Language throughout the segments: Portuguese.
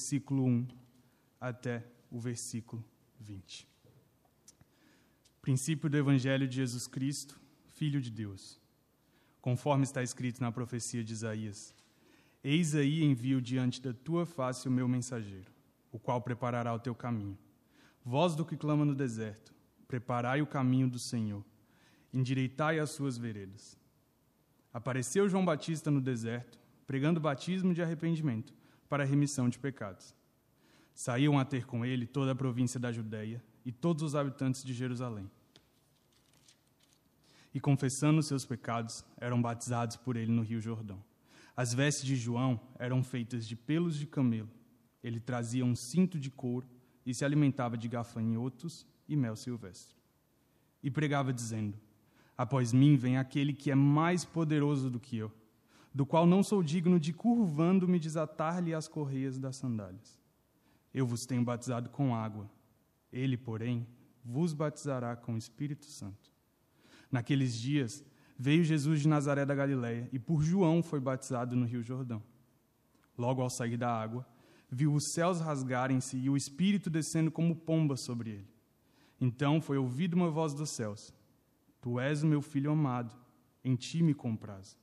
versículo 1 até o versículo 20. Princípio do Evangelho de Jesus Cristo, Filho de Deus. Conforme está escrito na profecia de Isaías: Eis aí envio diante da tua face o meu mensageiro, o qual preparará o teu caminho. Voz do que clama no deserto: Preparai o caminho do Senhor, endireitai as suas veredas. Apareceu João Batista no deserto, pregando batismo de arrependimento para a remissão de pecados. Saíam a ter com ele toda a província da Judéia e todos os habitantes de Jerusalém. E confessando seus pecados, eram batizados por ele no Rio Jordão. As vestes de João eram feitas de pelos de camelo. Ele trazia um cinto de couro e se alimentava de gafanhotos e mel silvestre. E pregava dizendo: Após mim vem aquele que é mais poderoso do que eu, do qual não sou digno de curvando-me desatar-lhe as correias das sandálias. Eu vos tenho batizado com água ele, porém, vos batizará com o Espírito Santo. Naqueles dias, veio Jesus de Nazaré da Galiléia e por João foi batizado no Rio Jordão. Logo ao sair da água, viu os céus rasgarem-se e o Espírito descendo como pomba sobre ele. Então foi ouvida uma voz dos céus: Tu és o meu filho amado, em ti me compraz.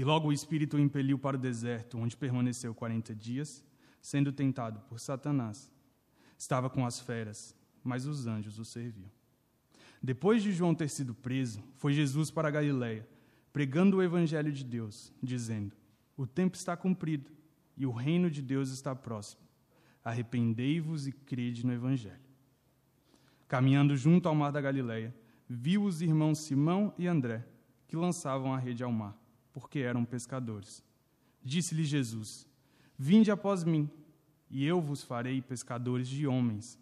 E logo o Espírito o impeliu para o deserto, onde permaneceu quarenta dias, sendo tentado por Satanás estava com as feras, mas os anjos o serviam. Depois de João ter sido preso, foi Jesus para Galiléia, pregando o evangelho de Deus, dizendo: O tempo está cumprido e o reino de Deus está próximo. Arrependei-vos e crede no evangelho. Caminhando junto ao mar da Galiléia, viu os irmãos Simão e André, que lançavam a rede ao mar, porque eram pescadores. Disse-lhe Jesus: Vinde após mim, e eu vos farei pescadores de homens.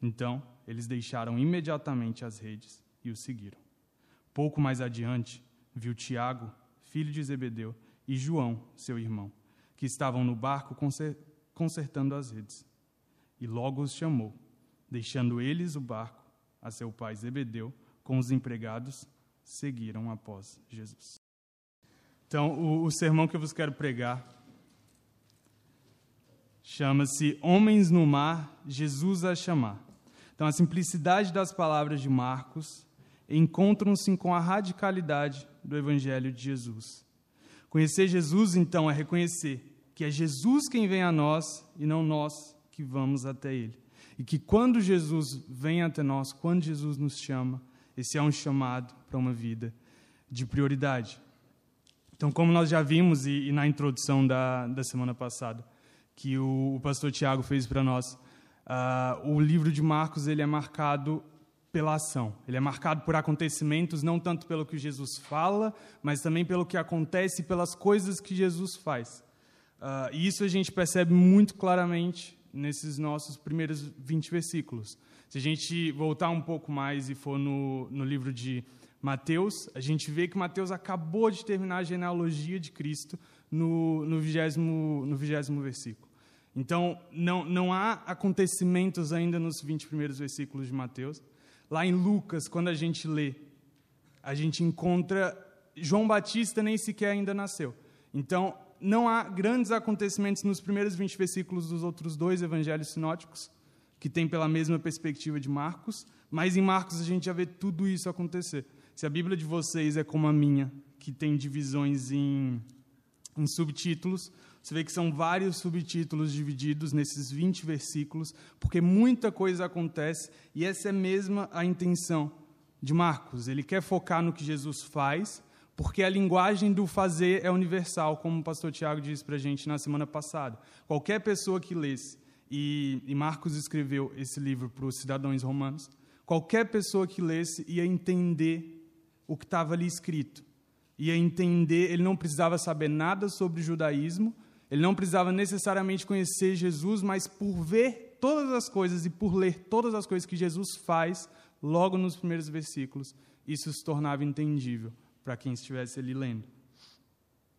Então eles deixaram imediatamente as redes e o seguiram. Pouco mais adiante, viu Tiago, filho de Zebedeu, e João, seu irmão, que estavam no barco consertando as redes. E logo os chamou, deixando eles o barco a seu pai Zebedeu com os empregados, seguiram após Jesus. Então, o, o sermão que eu vos quero pregar Chama-se Homens no Mar, Jesus a chamar. Então, a simplicidade das palavras de Marcos encontram-se com a radicalidade do Evangelho de Jesus. Conhecer Jesus, então, é reconhecer que é Jesus quem vem a nós e não nós que vamos até Ele. E que quando Jesus vem até nós, quando Jesus nos chama, esse é um chamado para uma vida de prioridade. Então, como nós já vimos e, e na introdução da, da semana passada, que o, o pastor Tiago fez para nós. Uh, o livro de Marcos ele é marcado pela ação. Ele é marcado por acontecimentos, não tanto pelo que Jesus fala, mas também pelo que acontece, pelas coisas que Jesus faz. Uh, e isso a gente percebe muito claramente nesses nossos primeiros 20 versículos. Se a gente voltar um pouco mais e for no, no livro de Mateus, a gente vê que Mateus acabou de terminar a genealogia de Cristo no, vigésimo, no vigésimo versículo. Então, não, não há acontecimentos ainda nos 20 primeiros versículos de Mateus. Lá em Lucas, quando a gente lê, a gente encontra João Batista nem sequer ainda nasceu. Então, não há grandes acontecimentos nos primeiros 20 versículos dos outros dois evangelhos sinóticos, que têm pela mesma perspectiva de Marcos, mas em Marcos a gente já vê tudo isso acontecer. Se a Bíblia de vocês é como a minha, que tem divisões em, em subtítulos, você vê que são vários subtítulos divididos nesses 20 versículos, porque muita coisa acontece e essa é mesmo a intenção de Marcos. Ele quer focar no que Jesus faz, porque a linguagem do fazer é universal, como o pastor Tiago disse para a gente na semana passada. Qualquer pessoa que lesse, e, e Marcos escreveu esse livro para os cidadãos romanos, qualquer pessoa que lesse ia entender o que estava ali escrito. Ia entender, ele não precisava saber nada sobre judaísmo, ele não precisava necessariamente conhecer Jesus, mas por ver todas as coisas e por ler todas as coisas que Jesus faz, logo nos primeiros versículos, isso se tornava entendível para quem estivesse ali lendo.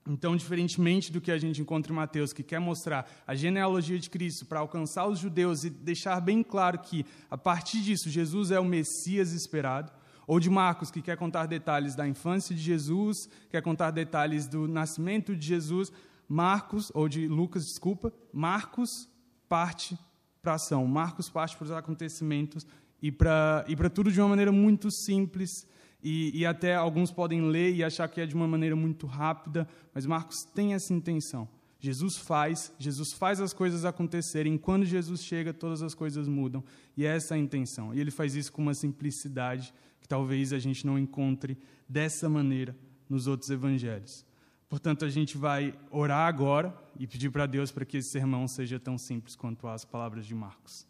Então, diferentemente do que a gente encontra em Mateus, que quer mostrar a genealogia de Cristo para alcançar os judeus e deixar bem claro que, a partir disso, Jesus é o Messias esperado, ou de Marcos, que quer contar detalhes da infância de Jesus, quer contar detalhes do nascimento de Jesus. Marcos, ou de Lucas, desculpa, Marcos parte para a ação, Marcos parte para os acontecimentos e para e tudo de uma maneira muito simples. E, e até alguns podem ler e achar que é de uma maneira muito rápida, mas Marcos tem essa intenção. Jesus faz, Jesus faz as coisas acontecerem. Quando Jesus chega, todas as coisas mudam. E é essa a intenção. E ele faz isso com uma simplicidade que talvez a gente não encontre dessa maneira nos outros evangelhos. Portanto, a gente vai orar agora e pedir para Deus para que esse sermão seja tão simples quanto as palavras de Marcos.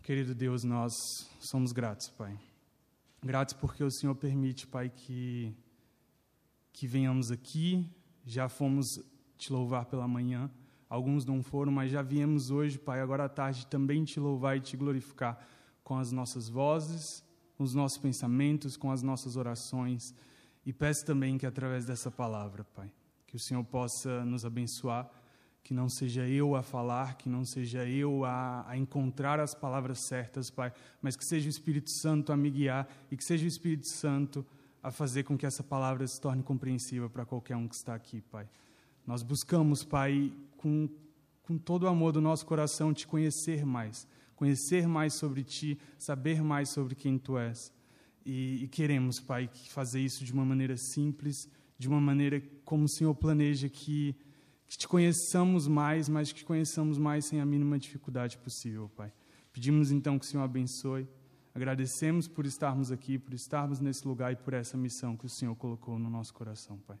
Querido Deus, nós somos gratos, Pai. Gratos porque o Senhor permite, Pai, que, que venhamos aqui. Já fomos te louvar pela manhã. Alguns não foram, mas já viemos hoje, Pai, agora à tarde também te louvar e te glorificar com as nossas vozes, com os nossos pensamentos, com as nossas orações. E peço também que através dessa palavra, Pai, que o Senhor possa nos abençoar, que não seja eu a falar, que não seja eu a, a, encontrar as palavras certas, Pai, mas que seja o Espírito Santo a me guiar e que seja o Espírito Santo a fazer com que essa palavra se torne compreensiva para qualquer um que está aqui, Pai. Nós buscamos, Pai, com, com todo o amor do nosso coração, te conhecer mais, conhecer mais sobre Ti, saber mais sobre quem Tu és. E, e, queremos, Pai, fazer isso de uma maneira simples, de uma maneira como o Senhor planeja que, que te conheçamos mais, mas que te conheçamos mais sem a mínima dificuldade possível, Pai. Pedimos então que o Senhor abençoe. Agradecemos por estarmos aqui, por estarmos nesse lugar e por essa missão que o Senhor colocou no nosso coração, Pai.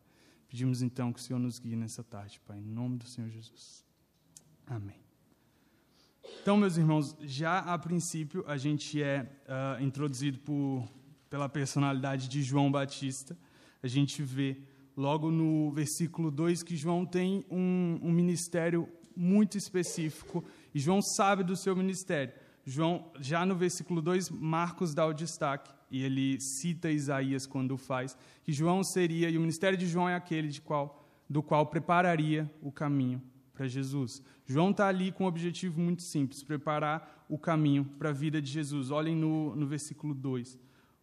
Pedimos então que o Senhor nos guie nessa tarde, Pai, em nome do Senhor Jesus. Amém. Então, meus irmãos, já a princípio a gente é uh, introduzido por pela personalidade de João Batista, a gente vê logo no versículo 2 que João tem um, um ministério muito específico e João sabe do seu ministério. João, já no versículo 2, Marcos dá o destaque e ele cita Isaías quando faz, que João seria, e o ministério de João é aquele de qual, do qual prepararia o caminho para Jesus. João está ali com um objetivo muito simples: preparar o caminho para a vida de Jesus. Olhem no, no versículo 2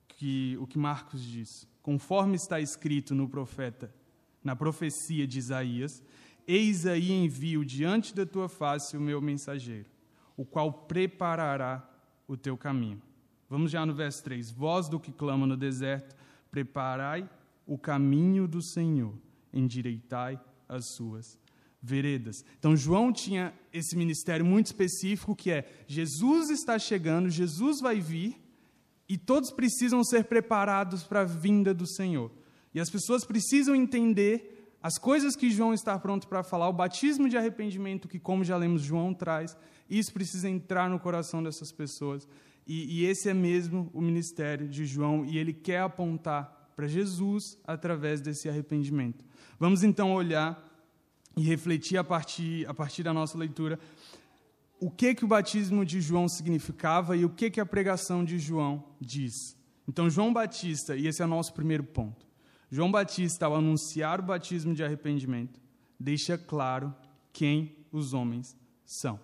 que, o que Marcos diz. Conforme está escrito no profeta, na profecia de Isaías, eis aí envio diante da tua face o meu mensageiro, o qual preparará o teu caminho. Vamos já no verso 3. Voz do que clama no deserto, preparai o caminho do Senhor, endireitai as suas veredas. Então, João tinha esse ministério muito específico que é: Jesus está chegando, Jesus vai vir, e todos precisam ser preparados para a vinda do Senhor. E as pessoas precisam entender as coisas que João está pronto para falar, o batismo de arrependimento que, como já lemos, João traz. Isso precisa entrar no coração dessas pessoas. E, e esse é mesmo o ministério de João, e ele quer apontar para Jesus através desse arrependimento. Vamos então olhar e refletir a partir, a partir da nossa leitura o que que o batismo de João significava e o que que a pregação de João diz. Então, João Batista, e esse é o nosso primeiro ponto. João Batista, ao anunciar o batismo de arrependimento, deixa claro quem os homens são.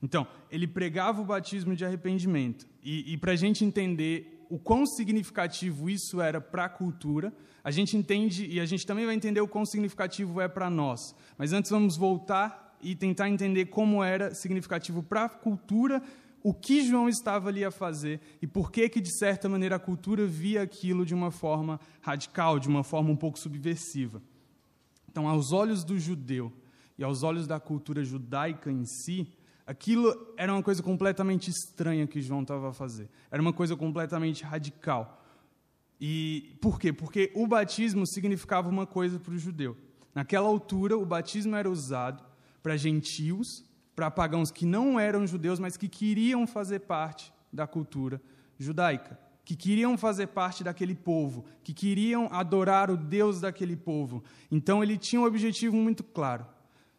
Então, ele pregava o batismo de arrependimento. E, e para a gente entender o quão significativo isso era para a cultura, a gente entende e a gente também vai entender o quão significativo é para nós. Mas antes vamos voltar e tentar entender como era significativo para a cultura o que João estava ali a fazer e por que que de certa maneira a cultura via aquilo de uma forma radical, de uma forma um pouco subversiva. Então, aos olhos do judeu e aos olhos da cultura judaica em si, aquilo era uma coisa completamente estranha que João estava a fazer. Era uma coisa completamente radical. E por quê? Porque o batismo significava uma coisa para o judeu. Naquela altura, o batismo era usado para gentios, para pagãos que não eram judeus, mas que queriam fazer parte da cultura judaica, que queriam fazer parte daquele povo, que queriam adorar o Deus daquele povo. Então ele tinha um objetivo muito claro.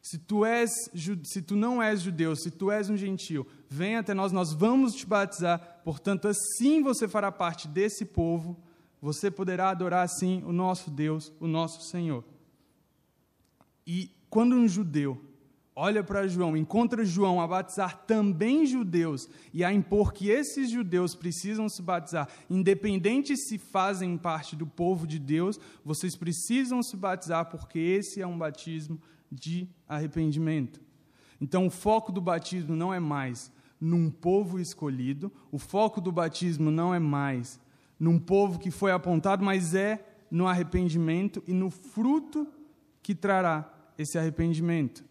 Se tu és, se tu não és judeu, se tu és um gentio, vem até nós, nós vamos te batizar. Portanto, assim você fará parte desse povo, você poderá adorar assim o nosso Deus, o nosso Senhor. E quando um judeu olha para João, encontra João a batizar também judeus e a impor que esses judeus precisam se batizar, independente se fazem parte do povo de Deus, vocês precisam se batizar porque esse é um batismo de arrependimento. Então, o foco do batismo não é mais num povo escolhido, o foco do batismo não é mais num povo que foi apontado, mas é no arrependimento e no fruto que trará esse arrependimento.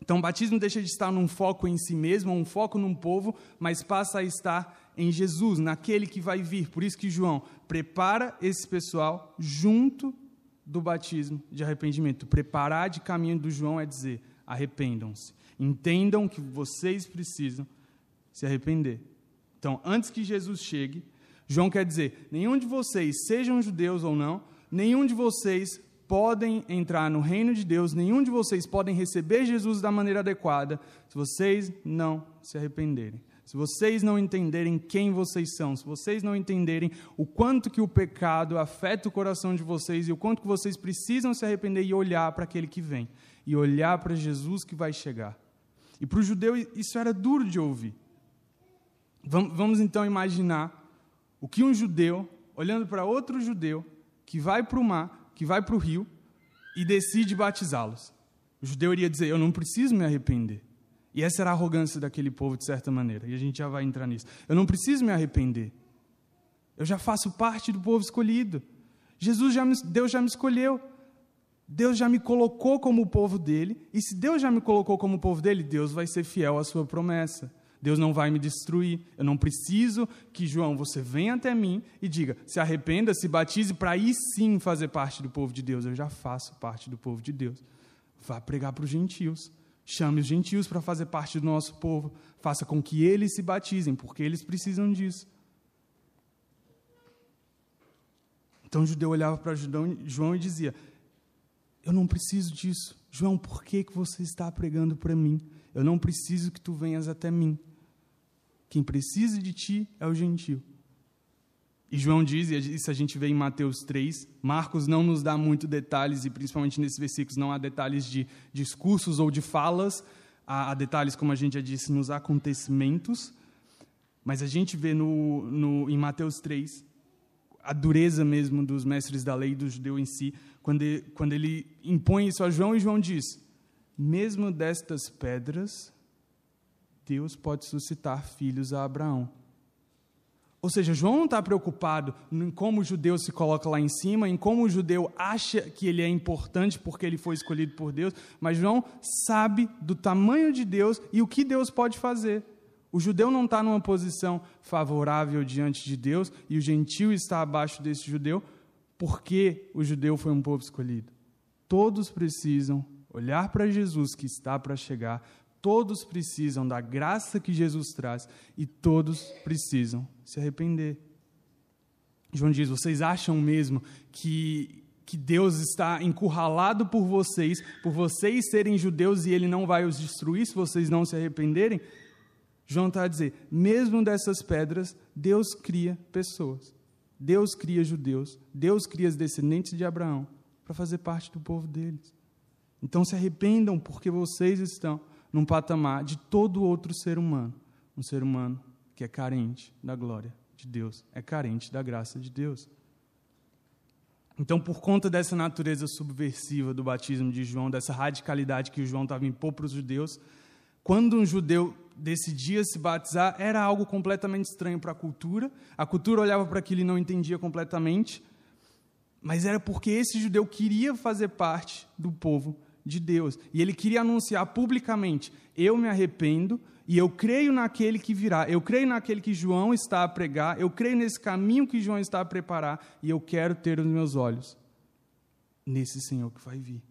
Então, o batismo deixa de estar num foco em si mesmo, um foco num povo, mas passa a estar em Jesus, naquele que vai vir. Por isso que João prepara esse pessoal junto do batismo de arrependimento. Preparar de caminho do João é dizer: arrependam-se. Entendam que vocês precisam se arrepender. Então, antes que Jesus chegue, João quer dizer: nenhum de vocês, sejam judeus ou não, nenhum de vocês podem entrar no reino de Deus, nenhum de vocês podem receber Jesus da maneira adequada se vocês não se arrependerem. Se vocês não entenderem quem vocês são, se vocês não entenderem o quanto que o pecado afeta o coração de vocês e o quanto que vocês precisam se arrepender e olhar para aquele que vem, e olhar para Jesus que vai chegar. E para o judeu isso era duro de ouvir. Vamos então imaginar o que um judeu, olhando para outro judeu, que vai para o mar, que vai para o rio e decide batizá-los. O judeu iria dizer: Eu não preciso me arrepender. E essa era a arrogância daquele povo, de certa maneira, e a gente já vai entrar nisso. Eu não preciso me arrepender. Eu já faço parte do povo escolhido. Jesus já me, Deus já me escolheu. Deus já me colocou como o povo dele, e se Deus já me colocou como o povo dele, Deus vai ser fiel à sua promessa. Deus não vai me destruir. Eu não preciso que, João, você venha até mim e diga: se arrependa, se batize, para aí sim fazer parte do povo de Deus. Eu já faço parte do povo de Deus. Vá pregar para os gentios. Chame os gentios para fazer parte do nosso povo. Faça com que eles se batizem, porque eles precisam disso. Então o judeu olhava para João e dizia: Eu não preciso disso. João, por que, que você está pregando para mim? Eu não preciso que tu venhas até mim. Quem precisa de ti é o gentio. E João diz, e isso a gente vê em Mateus 3, Marcos não nos dá muito detalhes, e principalmente nesses versículos não há detalhes de discursos ou de falas, há, há detalhes, como a gente já disse, nos acontecimentos, mas a gente vê no, no, em Mateus 3 a dureza mesmo dos mestres da lei, do judeu em si, quando ele, quando ele impõe isso a João, e João diz: mesmo destas pedras, Deus pode suscitar filhos a Abraão. Ou seja, João não está preocupado em como o judeu se coloca lá em cima, em como o judeu acha que ele é importante porque ele foi escolhido por Deus, mas João sabe do tamanho de Deus e o que Deus pode fazer. O judeu não está numa posição favorável diante de Deus e o gentio está abaixo desse judeu porque o judeu foi um povo escolhido. Todos precisam olhar para Jesus que está para chegar, Todos precisam da graça que Jesus traz e todos precisam se arrepender. João diz: vocês acham mesmo que, que Deus está encurralado por vocês, por vocês serem judeus e ele não vai os destruir se vocês não se arrependerem? João está a dizer: mesmo dessas pedras, Deus cria pessoas. Deus cria judeus. Deus cria os descendentes de Abraão para fazer parte do povo deles. Então se arrependam, porque vocês estão num patamar de todo outro ser humano. Um ser humano que é carente da glória de Deus, é carente da graça de Deus. Então, por conta dessa natureza subversiva do batismo de João, dessa radicalidade que João estava impor para os judeus, quando um judeu decidia se batizar, era algo completamente estranho para a cultura. A cultura olhava para aquilo e não entendia completamente, mas era porque esse judeu queria fazer parte do povo de Deus. E ele queria anunciar publicamente: eu me arrependo e eu creio naquele que virá. Eu creio naquele que João está a pregar. Eu creio nesse caminho que João está a preparar. E eu quero ter os meus olhos nesse Senhor que vai vir.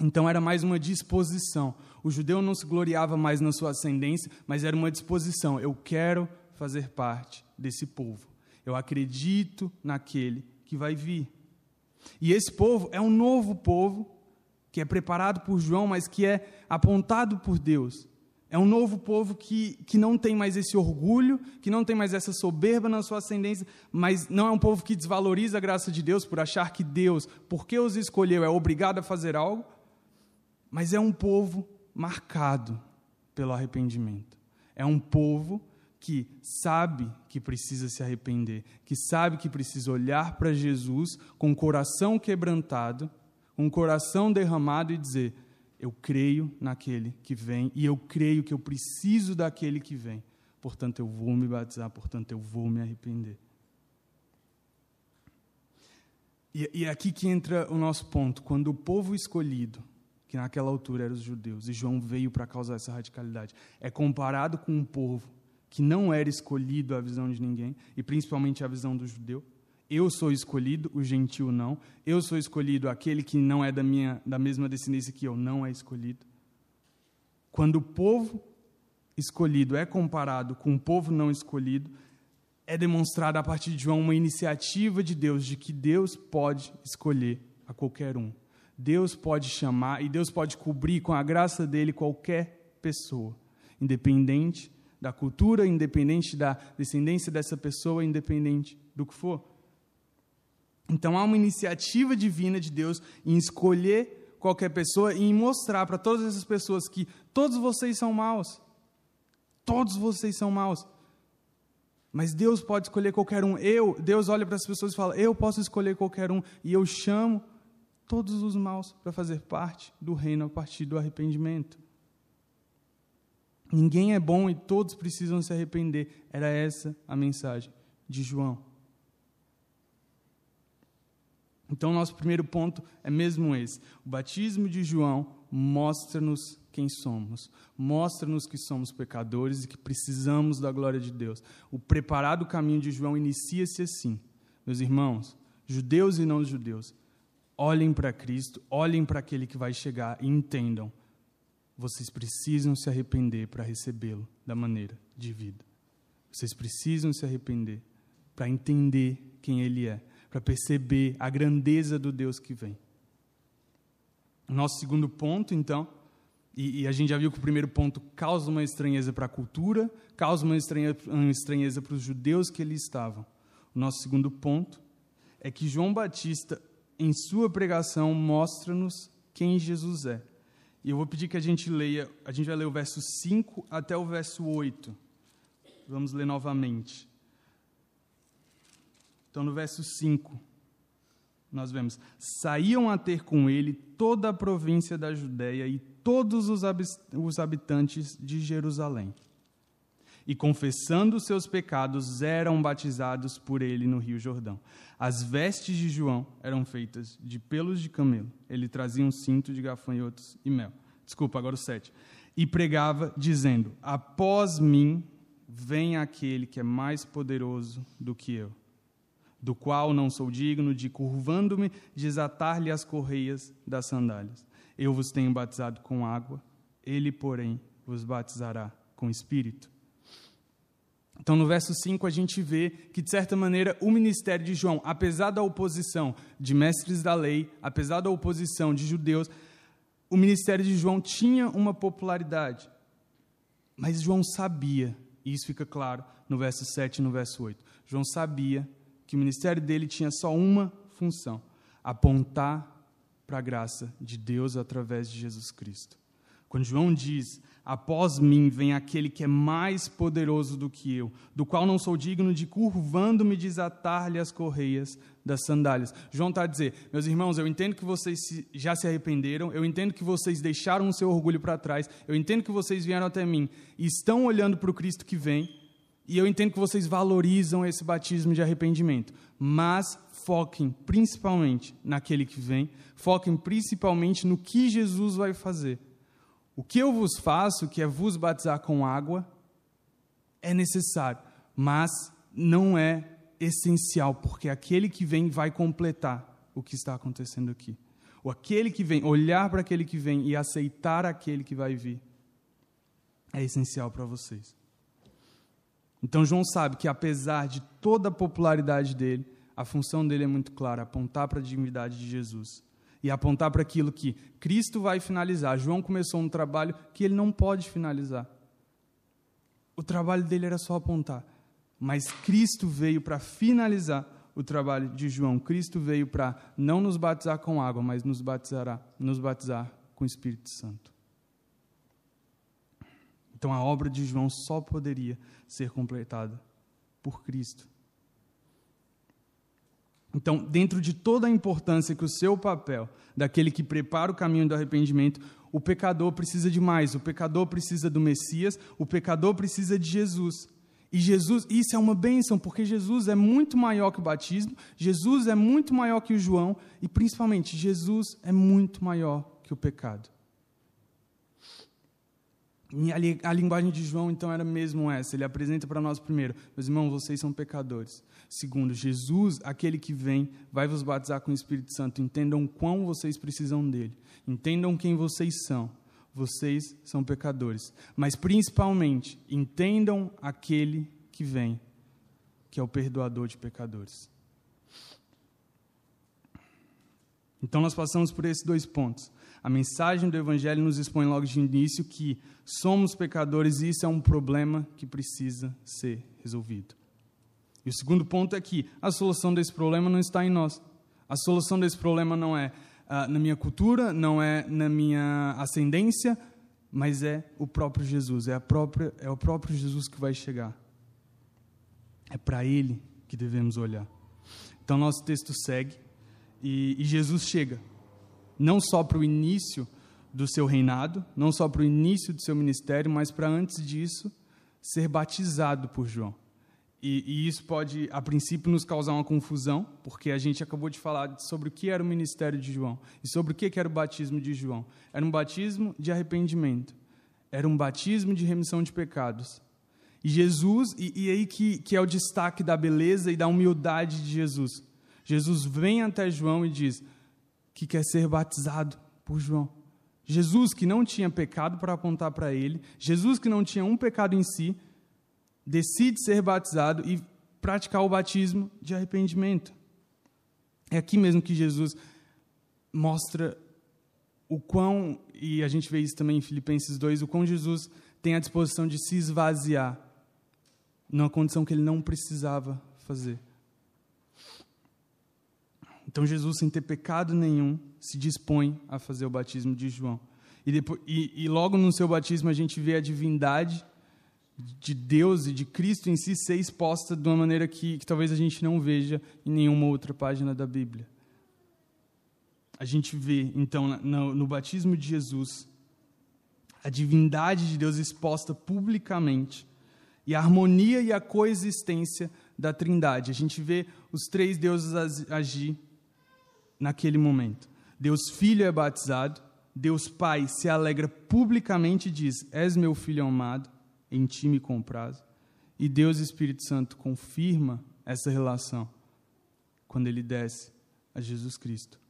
Então era mais uma disposição. O judeu não se gloriava mais na sua ascendência, mas era uma disposição. Eu quero fazer parte desse povo. Eu acredito naquele que vai vir. E esse povo é um novo povo que é preparado por João, mas que é apontado por Deus. É um novo povo que, que não tem mais esse orgulho, que não tem mais essa soberba na sua ascendência, mas não é um povo que desvaloriza a graça de Deus por achar que Deus, porque os escolheu, é obrigado a fazer algo. Mas é um povo marcado pelo arrependimento. É um povo que sabe que precisa se arrepender, que sabe que precisa olhar para Jesus com o coração quebrantado, o coração derramado e dizer: Eu creio naquele que vem e eu creio que eu preciso daquele que vem. Portanto, eu vou me batizar, portanto, eu vou me arrepender. E, e é aqui que entra o nosso ponto. Quando o povo escolhido que naquela altura eram os judeus, e João veio para causar essa radicalidade. É comparado com um povo que não era escolhido à visão de ninguém, e principalmente à visão do judeu. Eu sou escolhido, o gentil não. Eu sou escolhido, aquele que não é da minha da mesma descendência que eu não é escolhido. Quando o povo escolhido é comparado com o povo não escolhido, é demonstrada a partir de João uma iniciativa de Deus de que Deus pode escolher a qualquer um. Deus pode chamar e Deus pode cobrir com a graça dele qualquer pessoa, independente da cultura, independente da descendência dessa pessoa, independente do que for. Então há uma iniciativa divina de Deus em escolher qualquer pessoa e em mostrar para todas essas pessoas que todos vocês são maus. Todos vocês são maus. Mas Deus pode escolher qualquer um. Eu, Deus olha para as pessoas e fala: "Eu posso escolher qualquer um e eu chamo todos os maus para fazer parte do reino a partir do arrependimento. Ninguém é bom e todos precisam se arrepender. Era essa a mensagem de João. Então, nosso primeiro ponto é mesmo esse. O batismo de João mostra-nos quem somos, mostra-nos que somos pecadores e que precisamos da glória de Deus. O preparado caminho de João inicia-se assim. Meus irmãos, judeus e não judeus, olhem para Cristo, olhem para aquele que vai chegar e entendam: vocês precisam se arrepender para recebê-lo da maneira de vida. Vocês precisam se arrepender para entender quem Ele é, para perceber a grandeza do Deus que vem. Nosso segundo ponto, então, e, e, a gente já viu que o primeiro ponto causa uma estranheza para a cultura, causa uma estranheza, para os judeus que ali estavam. O nosso segundo ponto é que João Batista em sua pregação, mostra-nos quem Jesus é. E eu vou pedir que a gente leia, a gente vai ler o verso 5 até o verso 8. Vamos ler novamente. Então, no verso 5, nós vemos: Saíam a ter com ele toda a província da Judéia e todos os habitantes de Jerusalém e, confessando seus pecados, eram batizados por ele no Rio Jordão. As vestes de João eram feitas de pelos de camelo. Ele trazia um cinto de gafanhotos e mel. Desculpa, agora o sete. E pregava, dizendo: Após mim vem aquele que é mais poderoso do que eu, do qual não sou digno de, curvando-me, desatar-lhe as correias das sandálias. Eu vos tenho batizado com água, ele, porém, vos batizará com espírito. Então, no verso 5, a gente vê que, de certa maneira, o ministério de João, apesar da oposição de mestres da lei, apesar da oposição de judeus, o ministério de João tinha uma popularidade. Mas João sabia, e isso fica claro no verso 7 e no verso 8. João sabia que o ministério dele tinha só uma função: apontar para a graça de Deus através de Jesus Cristo. Quando João diz: Após mim vem aquele que é mais poderoso do que eu, do qual não sou digno de, curvando-me, desatar-lhe as correias das sandálias. João está a dizer: Meus irmãos, eu entendo que vocês já se arrependeram, eu entendo que vocês deixaram o seu orgulho para trás, eu entendo que vocês vieram até mim e estão olhando para o Cristo que vem, e eu entendo que vocês valorizam esse batismo de arrependimento, mas foquem principalmente naquele que vem, foquem principalmente no que Jesus vai fazer o que eu vos faço, que é vos batizar com água, é necessário, mas não é essencial, porque aquele que vem vai completar o que está acontecendo aqui. Ou aquele que vem, olhar para aquele que vem e aceitar aquele que vai vir, é essencial para vocês. Então João sabe que apesar de toda a popularidade dele, a função dele é muito clara, apontar para a divindade de Jesus e apontar para aquilo que Cristo vai finalizar. João começou um trabalho que ele não pode finalizar. O trabalho dele era só apontar, mas Cristo veio para finalizar o trabalho de João. Cristo veio para não nos batizar com água, mas nos batizará, nos batizar com o Espírito Santo. Então a obra de João só poderia ser completada por Cristo. Então, dentro de toda a importância que o seu papel, daquele que prepara o caminho do arrependimento, o pecador precisa de mais, o pecador precisa do Messias, o pecador precisa de Jesus. E Jesus, isso é uma bênção, porque Jesus é muito maior que o batismo, Jesus é muito maior que o João, e principalmente, Jesus é muito maior que o pecado. A linguagem de João, então, era mesmo essa. Ele apresenta para nós, primeiro, meus irmãos, vocês são pecadores. Segundo, Jesus, aquele que vem, vai vos batizar com o Espírito Santo. Entendam quão vocês precisam dele. Entendam quem vocês são. Vocês são pecadores. Mas, principalmente, entendam aquele que vem, que é o perdoador de pecadores. Então, nós passamos por esses dois pontos. A mensagem do Evangelho nos expõe logo de início que somos pecadores e isso é um problema que precisa ser resolvido. E o segundo ponto é que a solução desse problema não está em nós. A solução desse problema não é uh, na minha cultura, não é na minha ascendência, mas é o próprio Jesus, é, a própria, é o próprio Jesus que vai chegar. É para Ele que devemos olhar. Então, nosso texto segue e, e Jesus chega não só para o início do seu reinado, não só para o início do seu ministério, mas para antes disso ser batizado por João. E, e, isso pode, a princípio, nos causar uma confusão, porque a gente acabou de falar sobre o que era o ministério de João e sobre o que era o batismo de João. Era um batismo de arrependimento, era um batismo de remissão de pecados. E Jesus, e, e aí que, que é o destaque da beleza e da humildade de Jesus. Jesus vem até João e diz: que quer ser batizado por João. Jesus, que não tinha pecado para apontar para ele, Jesus, que não tinha um pecado em si, decide ser batizado e praticar o batismo de arrependimento. É aqui mesmo que Jesus mostra o quão, e a gente vê isso também em Filipenses 2, o quão Jesus tem a disposição de se esvaziar numa condição que ele não precisava fazer. Então Jesus, sem ter pecado nenhum, se dispõe a fazer o batismo de João. E, depois, e, e logo no seu batismo a gente vê a divindade de Deus e de Cristo em si ser exposta de uma maneira que, que talvez a gente não veja em nenhuma outra página da Bíblia. A gente vê, então, no, no batismo de Jesus, a divindade de Deus exposta publicamente e a harmonia e a coexistência da Trindade. A gente vê os três deuses agir naquele momento. Deus Filho é batizado, Deus Pai se alegra publicamente e diz: És meu filho amado, em ti me. E Deus Espírito Santo confirma essa relação quando ele desce a Jesus Cristo.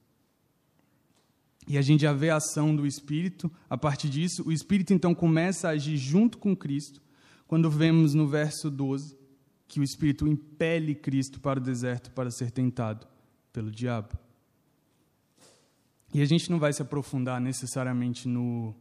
E a gente já vê a ação do Espírito, a partir disso, o Espírito então começa a agir junto com Cristo, quando vemos no verso 12 que o Espírito impele Cristo para o deserto para ser tentado pelo diabo. E a gente não vai se aprofundar necessariamente no,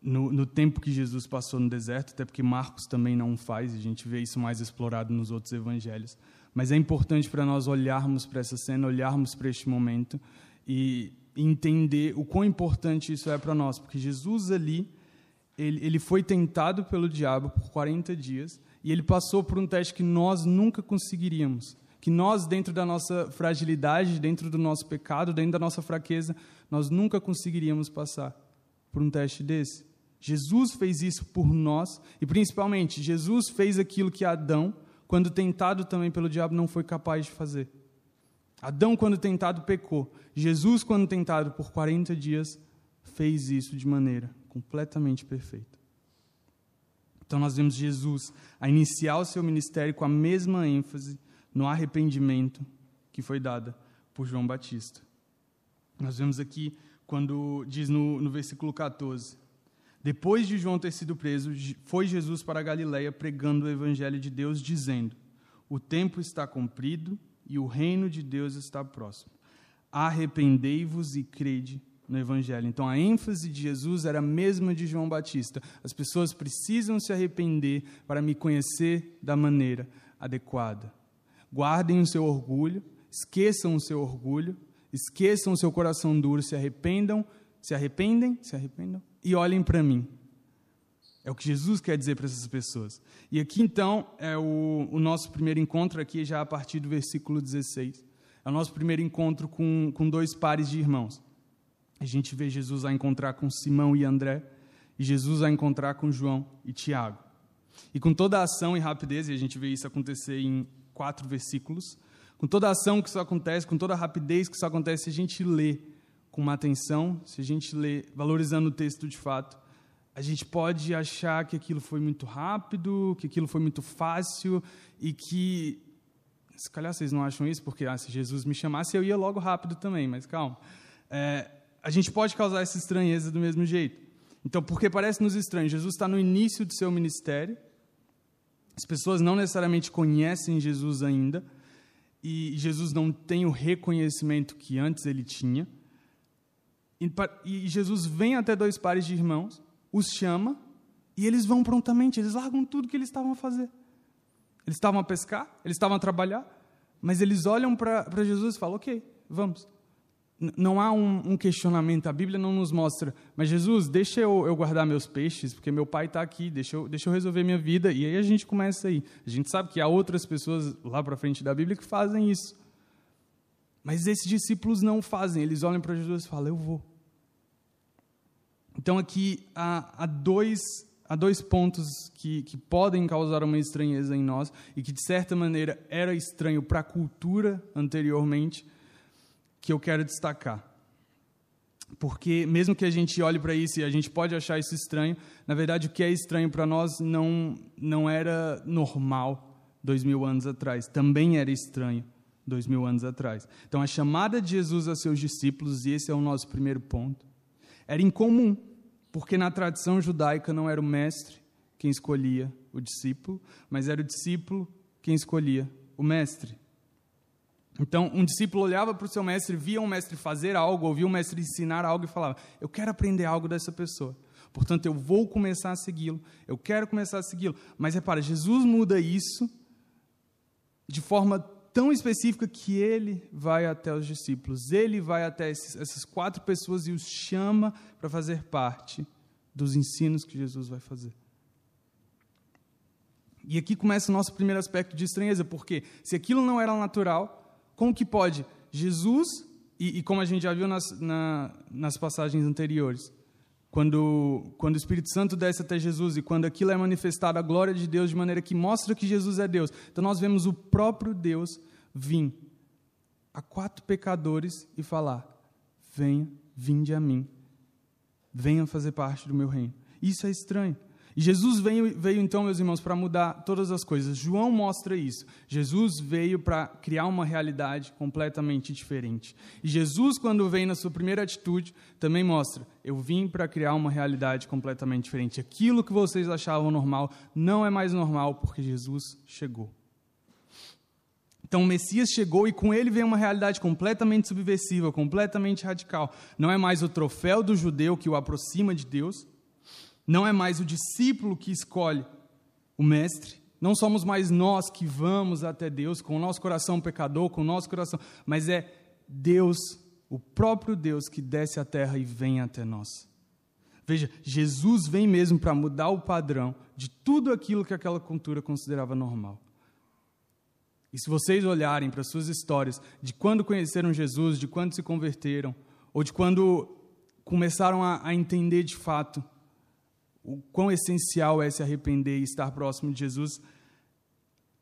no, no, tempo que Jesus passou no deserto, até porque Marcos também não faz, a gente vê isso mais explorado nos outros evangelhos. Mas é importante para nós olharmos para essa cena, olharmos para este momento e entender o quão importante isso é para nós, porque Jesus ali, ele, ele foi tentado pelo diabo por 40 dias e ele passou por um teste que nós nunca conseguiríamos que nós, dentro da nossa fragilidade, dentro do nosso pecado, dentro da nossa fraqueza, nós nunca conseguiríamos passar por um teste desse. Jesus fez isso por nós e, principalmente, Jesus fez aquilo que Adão, quando tentado também pelo diabo, não foi capaz de fazer. Adão, quando tentado, pecou. Jesus, quando tentado por 40 dias, fez isso de maneira completamente perfeita. Então, nós vemos Jesus a iniciar o seu ministério com a mesma ênfase no arrependimento que foi dada por João Batista. Nós vemos aqui quando diz no, no versículo 14: Depois de João ter sido preso, foi Jesus para a Galiléia pregando o evangelho de Deus, dizendo: O tempo está cumprido e o reino de Deus está próximo. Arrependei-vos e crede no Evangelho. Então a ênfase de Jesus era a mesma de João Batista. As pessoas precisam se arrepender para me conhecer da maneira adequada. Guardem o seu orgulho, esqueçam o seu orgulho, esqueçam o seu coração duro, se arrependam, se arrependem, se arrependam e olhem para mim. É o que Jesus quer dizer para essas pessoas. E aqui então é o, o, nosso primeiro encontro, aqui já a partir do versículo 16. É o nosso primeiro encontro com, com dois pares de irmãos. A gente vê Jesus a encontrar com Simão e André, e Jesus a encontrar com João e Tiago. E com toda a ação e rapidez, e a gente vê isso acontecer em quatro versículos, com toda a ação que isso acontece, com toda a rapidez que isso acontece, se a gente lê com uma atenção, se a gente lê valorizando o texto de fato, a gente pode achar que aquilo foi muito rápido, que aquilo foi muito fácil e que. Se calhar vocês não acham isso, porque ah, se Jesus me chamasse, eu ia logo rápido também, mas calma. É, a gente pode causar essa estranheza do mesmo jeito. Então, porque parece nos estranho, Jesus está no início do seu ministério, as pessoas não necessariamente conhecem Jesus ainda, e Jesus não tem o reconhecimento que antes ele tinha. E Jesus vem até dois pares de irmãos, os chama, e eles vão prontamente, eles largam tudo que eles estavam a fazer. Eles estavam a pescar, eles estavam a trabalhar, mas eles olham para Jesus e falam: Ok, vamos. Não há um, um, questionamento, a Bíblia não nos mostra, mas Jesus, deixa eu, eu guardar meus peixes, porque meu pai está aqui, deixa eu, deixa eu resolver minha vida. E aí a gente começa aí. A gente sabe que há outras pessoas lá para frente da Bíblia que fazem isso. Mas esses discípulos não fazem, eles olham para Jesus e falam: Eu vou. Então aqui há, há dois, há dois pontos que, que podem causar uma estranheza em nós e que, de certa maneira, era estranho para a cultura anteriormente, que eu quero destacar. Porque, mesmo que a gente olhe para isso e a gente pode achar isso estranho, na verdade, o que é estranho para nós não, não era normal dois mil anos atrás, também era estranho dois mil anos atrás. Então, a chamada de Jesus a seus discípulos, e esse é o nosso primeiro ponto, era incomum, porque na tradição judaica não era o mestre quem escolhia o discípulo, mas era o discípulo quem escolhia o mestre. Então, um discípulo olhava para o seu mestre, via um mestre fazer algo, ouvia um mestre ensinar algo e falava: Eu quero aprender algo dessa pessoa. Portanto, eu vou começar a segui-lo, eu quero começar a segui-lo. Mas repara, Jesus muda isso de forma tão específica que ele vai até os discípulos, ele vai até esses, essas quatro pessoas e os chama para fazer parte dos ensinos que Jesus vai fazer. E aqui começa o nosso primeiro aspecto de estranheza, porque se aquilo não era natural, como que pode Jesus, e, e como a gente já viu nas, na, nas passagens anteriores, quando, quando o Espírito Santo desce até Jesus e quando aquilo é manifestado a glória de Deus de maneira que mostra que Jesus é Deus. Então nós vemos o próprio Deus vir a quatro pecadores e falar: venha, vinde a mim, venha fazer parte do meu reino. Isso é estranho. E Jesus veio, veio então, meus irmãos, para mudar todas as coisas. João mostra isso. Jesus veio para criar uma realidade completamente diferente. E Jesus, quando vem na sua primeira atitude, também mostra: eu vim para criar uma realidade completamente diferente. Aquilo que vocês achavam normal não é mais normal porque Jesus chegou. Então o Messias chegou e com ele vem uma realidade completamente subversiva, completamente radical. Não é mais o troféu do judeu que o aproxima de Deus, não é mais o discípulo que escolhe o mestre, não somos mais nós que vamos até Deus com o nosso coração pecador, com o nosso coração, mas é Deus, o próprio Deus que desce à terra e vem até nós. Veja, Jesus vem mesmo para mudar o padrão de tudo aquilo que aquela cultura considerava normal. E se vocês olharem para suas histórias de quando conheceram Jesus, de quando se converteram, ou de quando começaram a, a entender de fato o quão essencial é se arrepender e estar próximo de Jesus,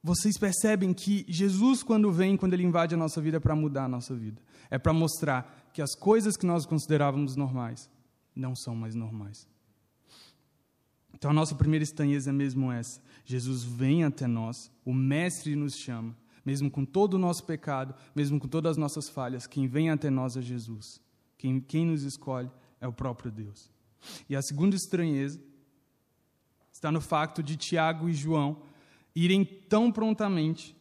vocês percebem que Jesus, quando vem, quando ele invade a nossa vida, é para mudar a nossa vida. É para mostrar que as coisas que nós considerávamos normais não são mais normais. Então a nossa primeira estranheza é mesmo essa. Jesus vem até nós, o Mestre nos chama, mesmo com todo o nosso pecado, mesmo com todas as nossas falhas, quem vem até nós é Jesus. Quem, quem nos escolhe é o próprio Deus. E a segunda estranheza está no facto de Tiago e João irem tão prontamente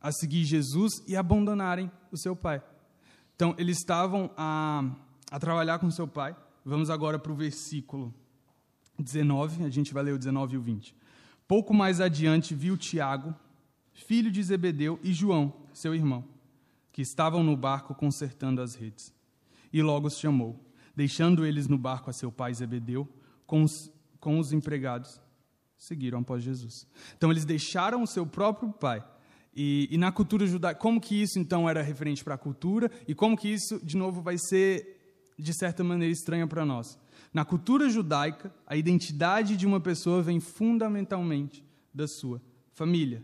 a seguir Jesus e abandonarem o seu pai. Então, eles estavam a, a trabalhar com seu pai. Vamos agora para o versículo 19, a gente vai ler o 19 e o 20. Pouco mais adiante, viu Tiago, filho de Zebedeu, e João, seu irmão, que estavam no barco consertando as redes. E logo os chamou. Deixando eles no barco a seu pai Zebedeu, com os, com os empregados, seguiram após Jesus. Então eles deixaram o seu próprio pai. E, e na cultura judaica, como que isso então era referente para a cultura e como que isso, de novo, vai ser de certa maneira estranha para nós? Na cultura judaica, a identidade de uma pessoa vem fundamentalmente da sua família.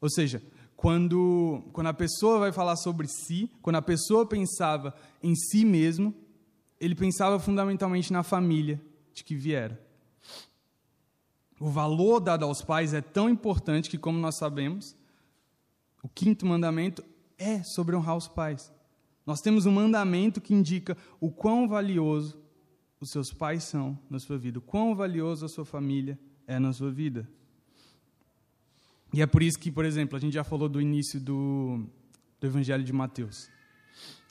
Ou seja, quando, quando a pessoa vai falar sobre si, quando a pessoa pensava em si mesmo, ele pensava fundamentalmente na família de que viera. O valor dado aos pais é tão importante que, como nós sabemos, o quinto mandamento é sobre honrar os pais. Nós temos um mandamento que indica o quão valioso os seus pais são na sua vida, o quão valioso a sua família é na sua vida. E é por isso que, por exemplo, a gente já falou do início do, do Evangelho de Mateus.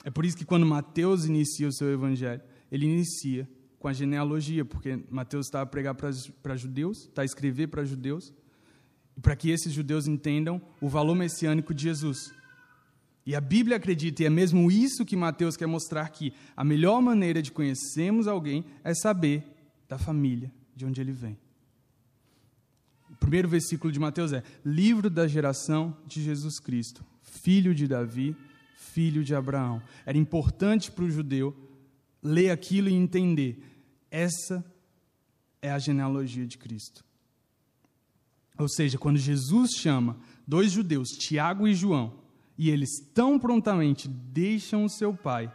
É por isso que quando Mateus inicia o seu Evangelho, ele inicia com a genealogia, porque Mateus está a pregar para judeus, está a escrever para judeus, para que esses judeus entendam o valor messiânico de Jesus. E a Bíblia acredita, e é mesmo isso que Mateus quer mostrar que a melhor maneira de conhecermos alguém é saber da família, de onde ele vem. O primeiro versículo de Mateus é: Livro da geração de Jesus Cristo, filho de Davi, filho de Abraão. Era importante para o judeu ler aquilo e entender: essa é a genealogia de Cristo. Ou seja, quando Jesus chama dois judeus, Tiago e João, e eles tão prontamente deixam o seu pai,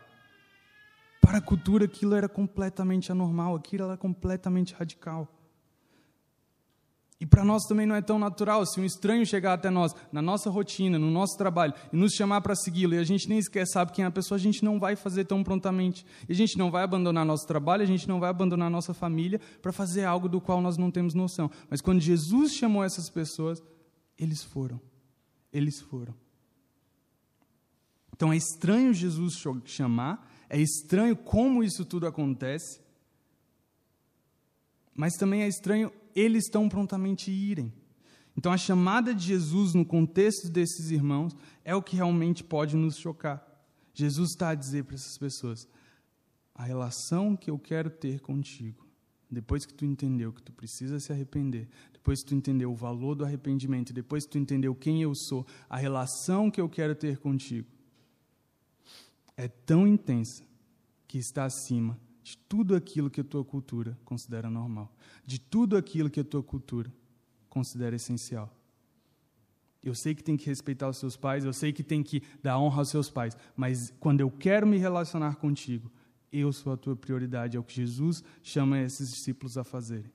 para a cultura aquilo era completamente anormal, aquilo era completamente radical. E para nós também não é tão natural. Se um estranho chegar até nós, na nossa rotina, no nosso trabalho, e nos chamar para segui-lo, e a gente nem sequer sabe quem é a pessoa, a gente não vai fazer tão prontamente. E a gente não vai abandonar nosso trabalho, a gente não vai abandonar nossa família para fazer algo do qual nós não temos noção. Mas quando Jesus chamou essas pessoas, eles foram. Eles foram. Então é estranho Jesus chamar, é estranho como isso tudo acontece, mas também é estranho eles estão prontamente irem. Então, a chamada de Jesus no contexto desses irmãos é o que realmente pode nos chocar. Jesus está a dizer para essas pessoas: a relação que eu quero ter contigo, depois que tu entendeu que tu precisa se arrepender, depois que tu entendeu o valor do arrependimento, depois que tu entendeu quem eu sou, a relação que eu quero ter contigo é tão intensa que está acima de tudo aquilo que a tua cultura considera normal, de tudo aquilo que a tua cultura considera essencial. Eu sei que tem que respeitar os seus pais, eu sei que tem que dar honra aos seus pais, mas quando eu quero me relacionar contigo, eu sou a tua prioridade, é o que Jesus chama esses discípulos a fazerem.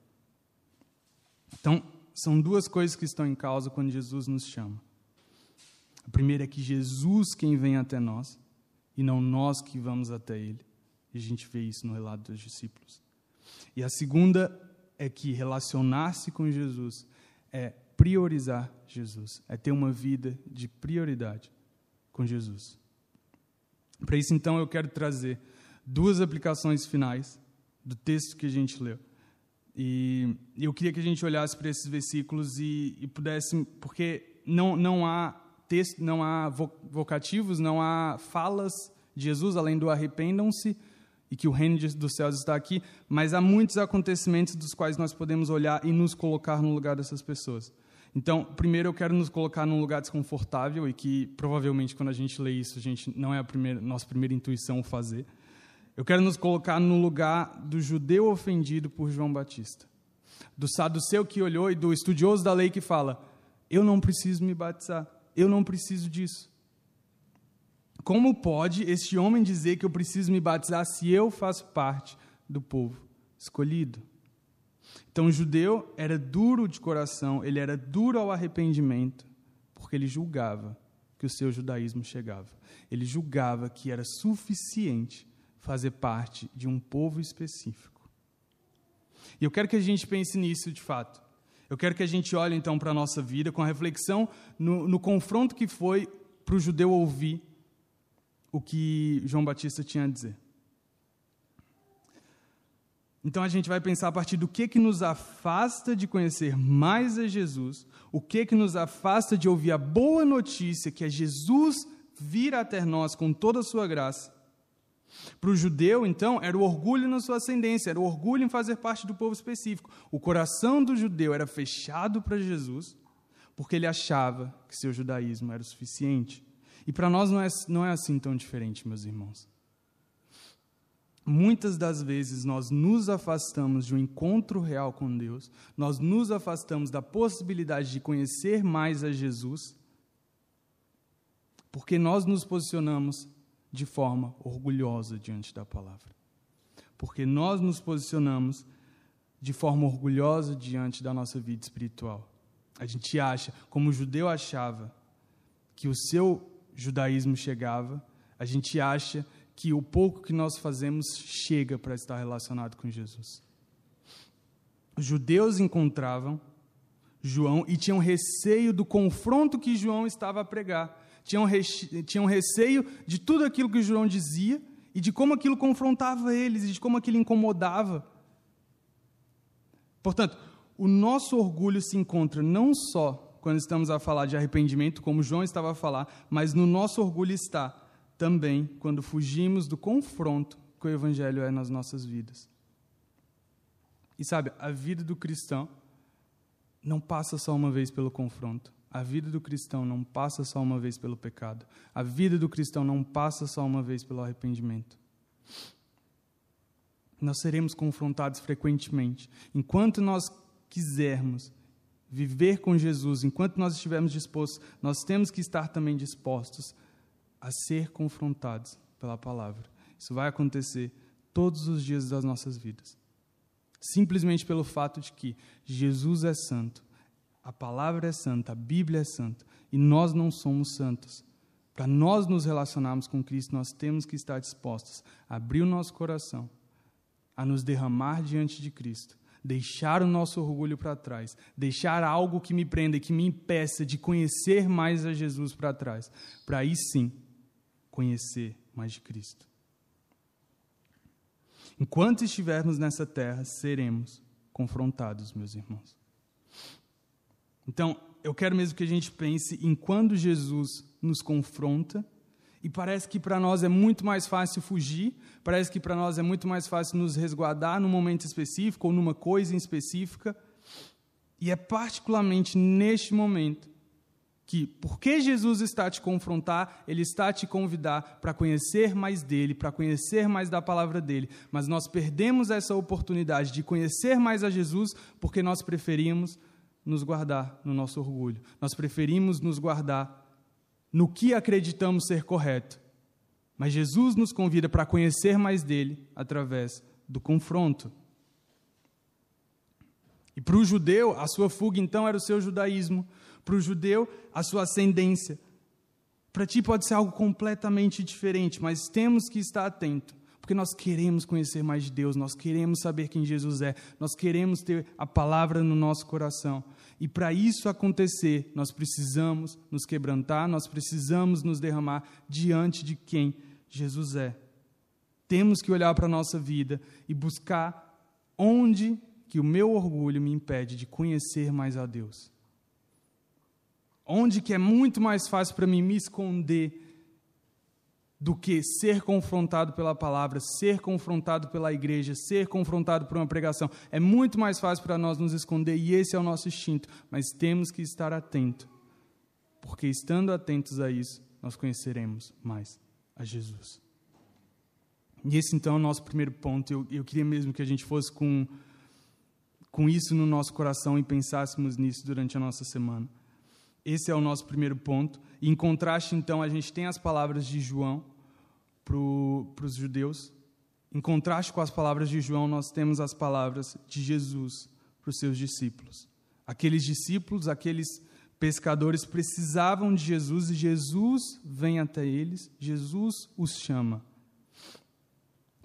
Então, são duas coisas que estão em causa quando Jesus nos chama. A primeira é que Jesus quem vem até nós e não nós que vamos até ele. E a gente vê isso no relato dos discípulos. E a segunda é que relacionar-se com Jesus é priorizar Jesus, é ter uma vida de prioridade com Jesus. Para isso, então, eu quero trazer duas aplicações finais do texto que a gente leu. E eu queria que a gente olhasse para esses versículos e, e pudesse, porque não, não há texto, não há vocativos, não há falas de Jesus além do arrependam-se e que o reino dos céus está aqui, mas há muitos acontecimentos dos quais nós podemos olhar e nos colocar no lugar dessas pessoas. Então, primeiro eu quero nos colocar num lugar desconfortável e que provavelmente quando a gente lê isso, a gente não é a primeira, nossa primeira intuição fazer. Eu quero nos colocar no lugar do judeu ofendido por João Batista, do saduceu que olhou e do estudioso da lei que fala: eu não preciso me batizar, eu não preciso disso. Como pode este homem dizer que eu preciso me batizar se eu faço parte do povo escolhido? Então, o judeu era duro de coração, ele era duro ao arrependimento, porque ele julgava que o seu judaísmo chegava. Ele julgava que era suficiente fazer parte de um povo específico. E eu quero que a gente pense nisso de fato. Eu quero que a gente olhe então para a nossa vida com a reflexão no, no confronto que foi para o judeu ouvir o que João Batista tinha a dizer. Então a gente vai pensar a partir do que que nos afasta de conhecer mais a Jesus, o que que nos afasta de ouvir a boa notícia que é Jesus vir até nós com toda a sua graça, Para o judeu, então, era o orgulho na sua ascendência, era o orgulho em fazer parte do povo específico. O coração do judeu era fechado para Jesus, porque ele achava que seu judaísmo era o suficiente. E para nós não é, não é assim tão diferente, meus irmãos. Muitas das vezes nós nos afastamos de um encontro real com Deus, nós nos afastamos da possibilidade de conhecer mais a Jesus, porque nós nos posicionamos de forma orgulhosa diante da palavra. Porque nós nos posicionamos de forma orgulhosa diante da nossa vida espiritual. A gente acha, como o judeu achava, que o seu judaísmo chegava, a gente acha que o pouco que nós fazemos chega para estar relacionado com Jesus. Os judeus encontravam João e tinham receio do confronto que João estava a pregar. Tinham, tinham receio de tudo aquilo que João dizia e de como aquilo confrontava eles e de como aquilo incomodava. Portanto, o nosso orgulho se encontra não só quando estamos a falar de arrependimento, como João estava a falar, mas no nosso orgulho está também quando fugimos do confronto que o Evangelho é nas nossas vidas. E sabe, a vida do cristão não passa só uma vez pelo confronto. A vida do cristão não passa só uma vez pelo pecado. A vida do cristão não passa só uma vez pelo arrependimento. Nós seremos confrontados frequentemente. Enquanto nós quisermos viver com Jesus, enquanto nós estivermos dispostos, nós temos que estar também dispostos a ser confrontados pela palavra. Isso vai acontecer todos os dias das nossas vidas. Simplesmente pelo fato de que Jesus é santo, a palavra é santa, a Bíblia é santa, e nós não somos santos. Para nós nos relacionarmos com Cristo, nós temos que estar dispostos a abrir o nosso coração, a nos derramar diante de Cristo, deixar o nosso orgulho para trás, deixar algo que me prenda que me impeça de conhecer mais a Jesus para trás, para aí sim conhecer mais de Cristo. Enquanto estivermos nessa terra, seremos confrontados, meus irmãos. Então, eu quero mesmo que a gente pense em quando Jesus nos confronta, e parece que para nós é muito mais fácil fugir, parece que para nós é muito mais fácil nos resguardar num momento específico ou numa coisa específica. E é particularmente neste momento que, porque Jesus está te confrontar, Ele está te convidar para conhecer mais dele, para conhecer mais da palavra dele. Mas nós perdemos essa oportunidade de conhecer mais a Jesus porque nós preferimos nos guardar no nosso orgulho. Nós preferimos nos guardar no que acreditamos ser correto. Mas Jesus nos convida para conhecer mais dele através do confronto. E para o judeu, a sua fuga então era o seu judaísmo para o judeu, a sua ascendência. Para ti pode ser algo completamente diferente, mas temos que estar atento, porque nós queremos conhecer mais de Deus, nós queremos saber quem Jesus é, nós queremos ter a palavra no nosso coração. E para isso acontecer, nós precisamos nos quebrantar, nós precisamos nos derramar diante de quem Jesus é. Temos que olhar para a nossa vida e buscar onde que o meu orgulho me impede de conhecer mais a Deus. Onde que é muito mais fácil para mim me esconder do que ser confrontado pela palavra, ser confrontado pela igreja, ser confrontado por uma pregação. É muito mais fácil para nós nos esconder e esse é o nosso instinto, mas temos que estar atento, porque estando atentos a isso, nós conheceremos mais a Jesus. E esse então é o nosso primeiro ponto. Eu, eu queria mesmo que a gente fosse com, com isso no nosso coração e pensássemos nisso durante a nossa semana. Esse é o nosso primeiro ponto. Em contraste, então, a gente tem as palavras de João para os judeus. Em contraste com as palavras de João, nós temos as palavras de Jesus para os seus discípulos. Aqueles discípulos, aqueles pescadores precisavam de Jesus e Jesus vem até eles, Jesus os chama.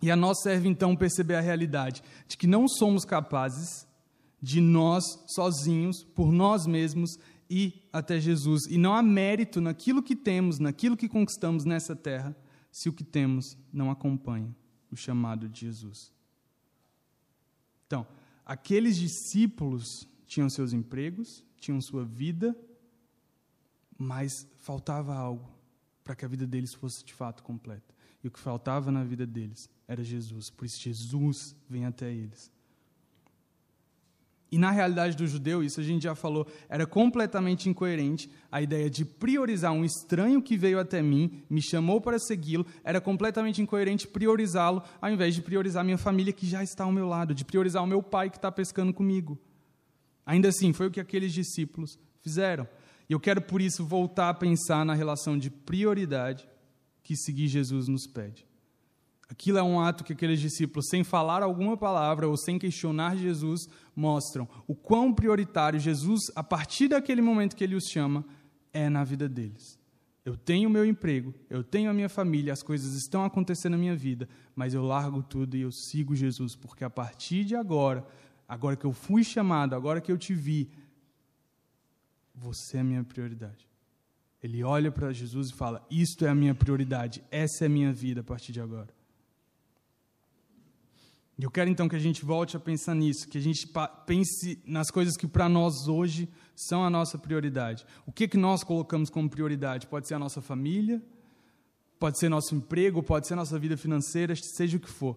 E a nós serve então perceber a realidade de que não somos capazes de nós sozinhos, por nós mesmos, ir até Jesus. E não há mérito naquilo que temos, naquilo que conquistamos nessa terra, se o que temos não acompanha o chamado de Jesus. Então, aqueles discípulos tinham seus empregos, tinham sua vida, mas faltava algo para que a vida deles fosse de fato completa. E o que faltava na vida deles era Jesus. Por isso, Jesus vem até eles. E na realidade do judeu, isso a gente já falou, era completamente incoerente. A ideia de priorizar um estranho que veio até mim, me chamou para segui-lo, era completamente incoerente priorizá-lo, ao invés de priorizar minha família que já está ao meu lado, de priorizar o meu pai que está pescando comigo. Ainda assim, foi o que aqueles discípulos fizeram. E eu quero, por isso, voltar a pensar na relação de prioridade que seguir Jesus nos pede. Aquilo é um ato que aqueles discípulos, sem falar alguma palavra ou sem questionar Jesus, mostram o quão prioritário Jesus, a partir daquele momento que ele os chama, é na vida deles. Eu tenho meu emprego, eu tenho a minha família, as coisas estão acontecendo na minha vida, mas eu largo tudo e eu sigo Jesus, porque a partir de agora, agora que eu fui chamado, agora que eu te vi, você é a minha prioridade. Ele olha para Jesus e fala: Isto é a minha prioridade, essa é a minha vida a partir de agora. Eu quero então que a gente volte a pensar nisso, que a gente pense nas coisas que para nós hoje são a nossa prioridade. O que que nós colocamos como prioridade? Pode ser a nossa família, pode ser nosso emprego, pode ser nossa vida financeira, seja o que for.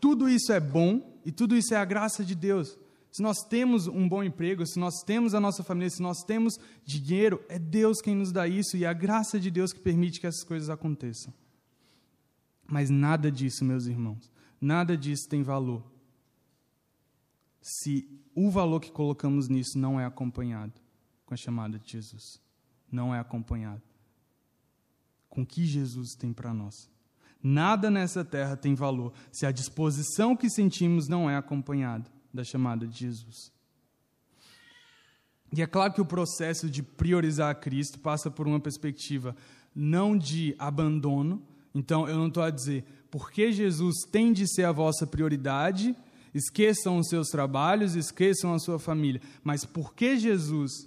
Tudo isso é bom e tudo isso é a graça de Deus. Se nós temos um bom emprego, se nós temos a nossa família, se nós temos dinheiro, é Deus quem nos dá isso e é a graça de Deus que permite que essas coisas aconteçam. Mas nada disso, meus irmãos, Nada disso tem valor se o valor que colocamos nisso não é acompanhado com a chamada de Jesus. Não é acompanhado com o que Jesus tem para nós. Nada nessa terra tem valor se a disposição que sentimos não é acompanhada da chamada de Jesus. E é claro que o processo de priorizar a Cristo passa por uma perspectiva não de abandono. Então, eu não estou a dizer, porque Jesus tem de ser a vossa prioridade, esqueçam os seus trabalhos, esqueçam a sua família, mas porque Jesus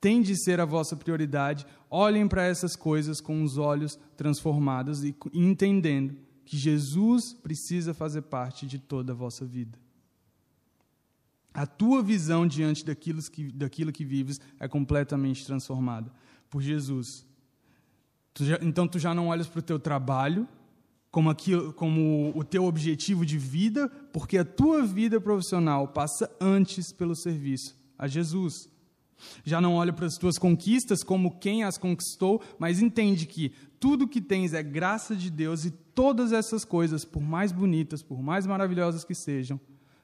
tem de ser a vossa prioridade, olhem para essas coisas com os olhos transformados e entendendo que Jesus precisa fazer parte de toda a vossa vida. A tua visão diante daquilo que, daquilo que vives é completamente transformada por Jesus. Tu já, então tu já não olhas para o teu trabalho, como, aquilo, como o teu objetivo de vida, porque a tua vida profissional passa antes pelo serviço a Jesus. Já não olha para as tuas conquistas como quem as conquistou, mas entende que tudo que tens é graça de Deus e todas essas coisas, por mais bonitas, por mais maravilhosas que sejam,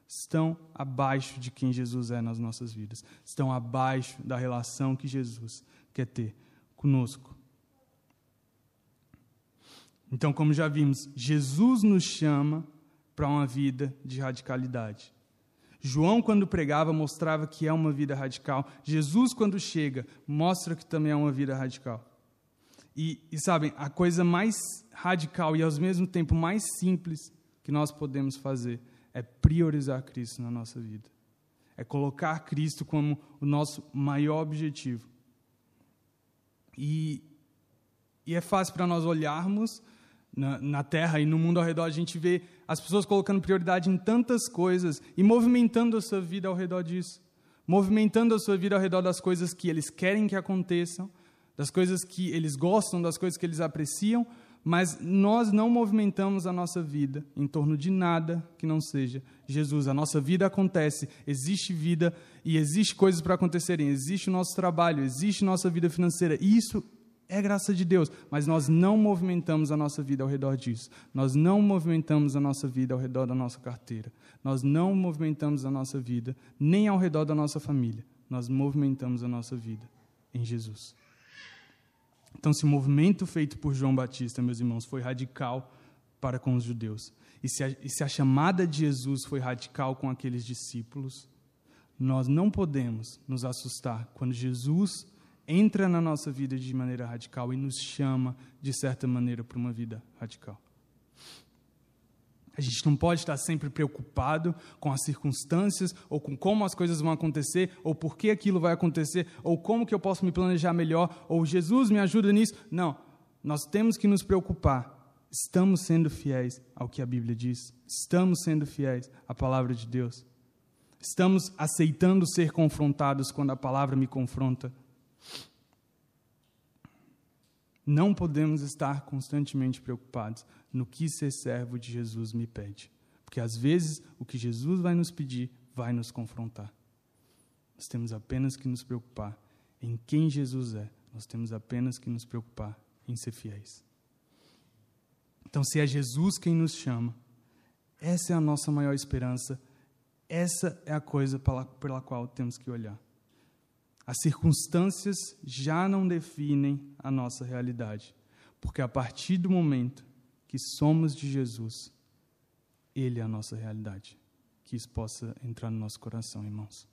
estão abaixo de quem Jesus é nas nossas vidas, estão abaixo da relação que Jesus quer ter conosco. Então, como já vimos, Jesus nos chama para uma vida de radicalidade. João, quando pregava, mostrava que é uma vida radical. Jesus, quando chega, mostra que também é uma vida radical. E, e sabem, a coisa mais radical e ao mesmo tempo mais simples que nós podemos fazer é priorizar Cristo na nossa vida. É colocar Cristo como o nosso maior objetivo. E, e é fácil para nós olharmos na, na Terra e no mundo ao redor, a gente vê as pessoas colocando prioridade em tantas coisas e movimentando a sua vida ao redor disso. Movimentando a sua vida ao redor das coisas que eles querem que aconteçam, das coisas que eles gostam, das coisas que eles apreciam, mas nós não movimentamos a nossa vida em torno de nada que não seja Jesus. A nossa vida acontece, existe vida e existe coisas para acontecerem, existe o nosso trabalho, existe nossa vida financeira. E isso é graça de Deus, mas nós não movimentamos a nossa vida ao redor disso. Nós não movimentamos a nossa vida ao redor da nossa carteira. Nós não movimentamos a nossa vida nem ao redor da nossa família. Nós movimentamos a nossa vida em Jesus. Então, se o movimento feito por João Batista, meus irmãos, foi radical para com os judeus, e se a, e se a chamada de Jesus foi radical com aqueles discípulos, nós não podemos nos assustar quando Jesus entra na nossa vida de maneira radical e nos chama, de certa maneira, para uma vida radical. A gente não pode estar sempre preocupado com as circunstâncias, ou com como as coisas vão acontecer, ou por que aquilo vai acontecer, ou como que eu posso me planejar melhor, ou Jesus me ajuda nisso. Não, nós temos que nos preocupar. Estamos sendo fiéis ao que a Bíblia diz? Estamos sendo fiéis à palavra de Deus? Estamos aceitando ser confrontados quando a palavra me confronta? Não podemos estar constantemente preocupados no que ser servo de Jesus me pede. Porque às vezes o que Jesus vai nos pedir vai nos confrontar. Nós temos apenas que nos preocupar em quem Jesus é. Nós temos apenas que nos preocupar em ser fiéis. Então, se é Jesus quem nos chama, essa é a nossa maior esperança, essa é a coisa pela, pela qual temos que olhar. As circunstâncias já não definem a nossa realidade, porque a partir do momento que somos de Jesus, Ele é a nossa realidade. Que isso possa entrar no nosso coração, irmãos.